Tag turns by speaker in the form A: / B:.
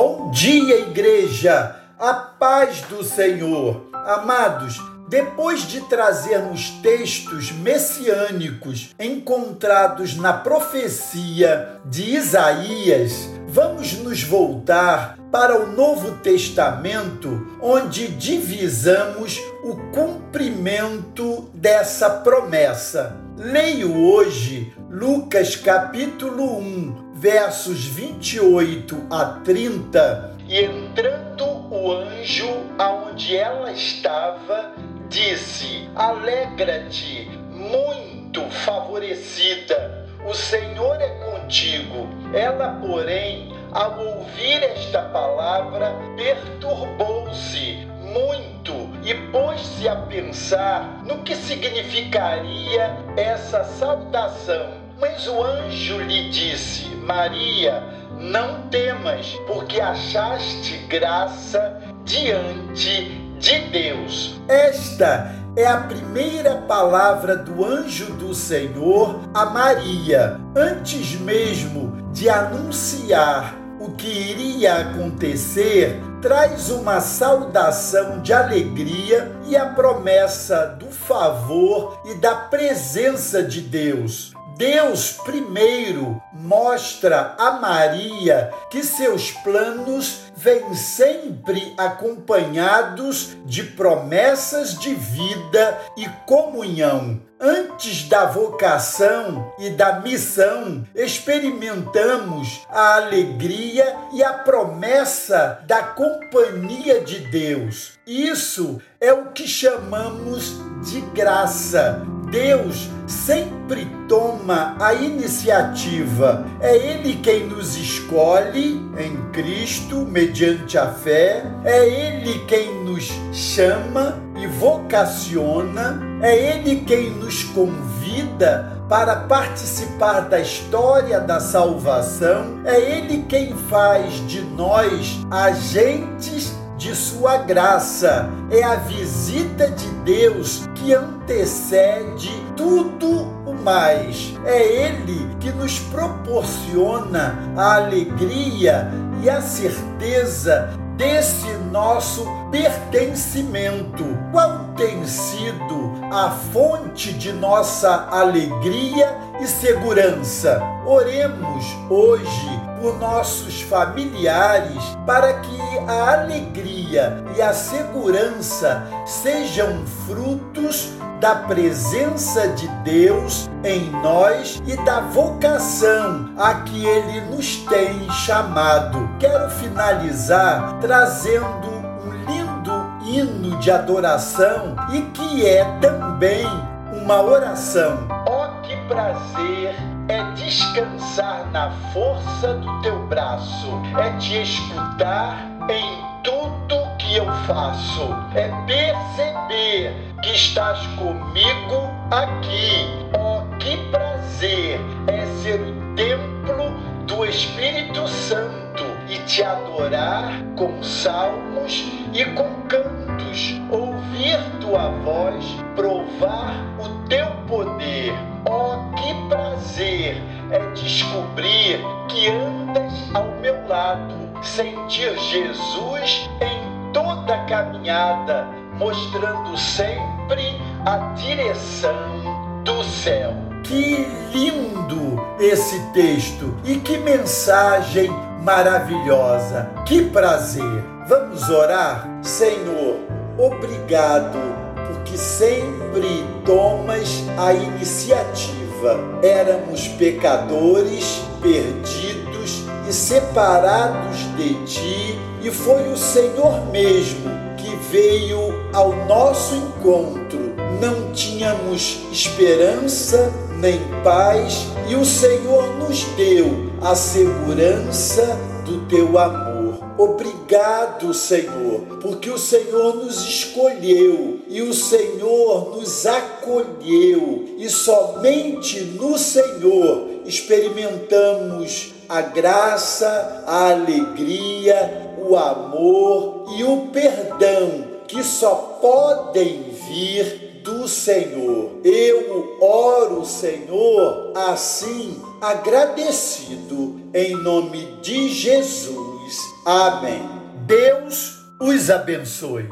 A: Bom dia, igreja! A paz do Senhor. Amados, depois de trazermos textos messiânicos encontrados na profecia de Isaías, vamos nos voltar para o Novo Testamento, onde divisamos o cumprimento dessa promessa. Leio hoje Lucas capítulo 1, versos 28 a 30. E entrando o anjo aonde ela estava, disse: Alegra-te, muito favorecida, o Senhor é contigo. Ela, porém, ao ouvir esta palavra, perturbou-se muito e pôs-se a pensar no que significaria essa saudação. Mas o anjo lhe disse: Maria, não temas, porque achaste graça diante de Deus. Esta é a primeira palavra do anjo do Senhor a Maria, antes mesmo de anunciar o que iria acontecer, traz uma saudação de alegria e a promessa do favor e da presença de Deus. Deus primeiro mostra a Maria que seus planos vêm sempre acompanhados de promessas de vida e comunhão. Antes da vocação e da missão, experimentamos a alegria e a promessa da companhia de Deus. Isso é o que chamamos de graça. Deus sempre toma a iniciativa. É Ele quem nos escolhe em Cristo mediante a fé. É Ele quem nos chama e vocaciona. É Ele quem nos convida para participar da história da salvação. É Ele quem faz de nós agentes de sua graça. É a visita de Deus que antecede tudo o mais. É Ele que nos proporciona a alegria e a certeza desse nosso pertencimento. Qual a fonte de nossa alegria e segurança? Oremos hoje por nossos familiares para que a alegria e a segurança sejam frutos da presença de Deus em nós e da vocação a que Ele nos tem chamado. Quero finalizar trazendo hino de adoração e que é também uma oração. Oh, que prazer! É descansar na força do teu braço, é te escutar em tudo que eu faço, é perceber que estás comigo aqui. Oh, que prazer é ser o templo do Espírito Santo te adorar com salmos e com cantos, ouvir tua voz, provar o teu poder. Oh, que prazer é descobrir que andas ao meu lado, sentir Jesus em toda a caminhada, mostrando sempre a direção do céu. Que lindo esse texto e que mensagem maravilhosa! Que prazer! Vamos orar? Senhor, obrigado porque sempre tomas a iniciativa. Éramos pecadores, perdidos e separados de ti, e foi o Senhor mesmo que veio ao nosso encontro. Não tínhamos esperança nem paz, e o Senhor nos deu a segurança do teu amor. Obrigado, Senhor, porque o Senhor nos escolheu e o Senhor nos acolheu, e somente no Senhor experimentamos a graça, a alegria, o amor e o perdão que só podem vir do Senhor. Eu oro, Senhor, assim agradecido em nome de Jesus. Amém. Deus os abençoe.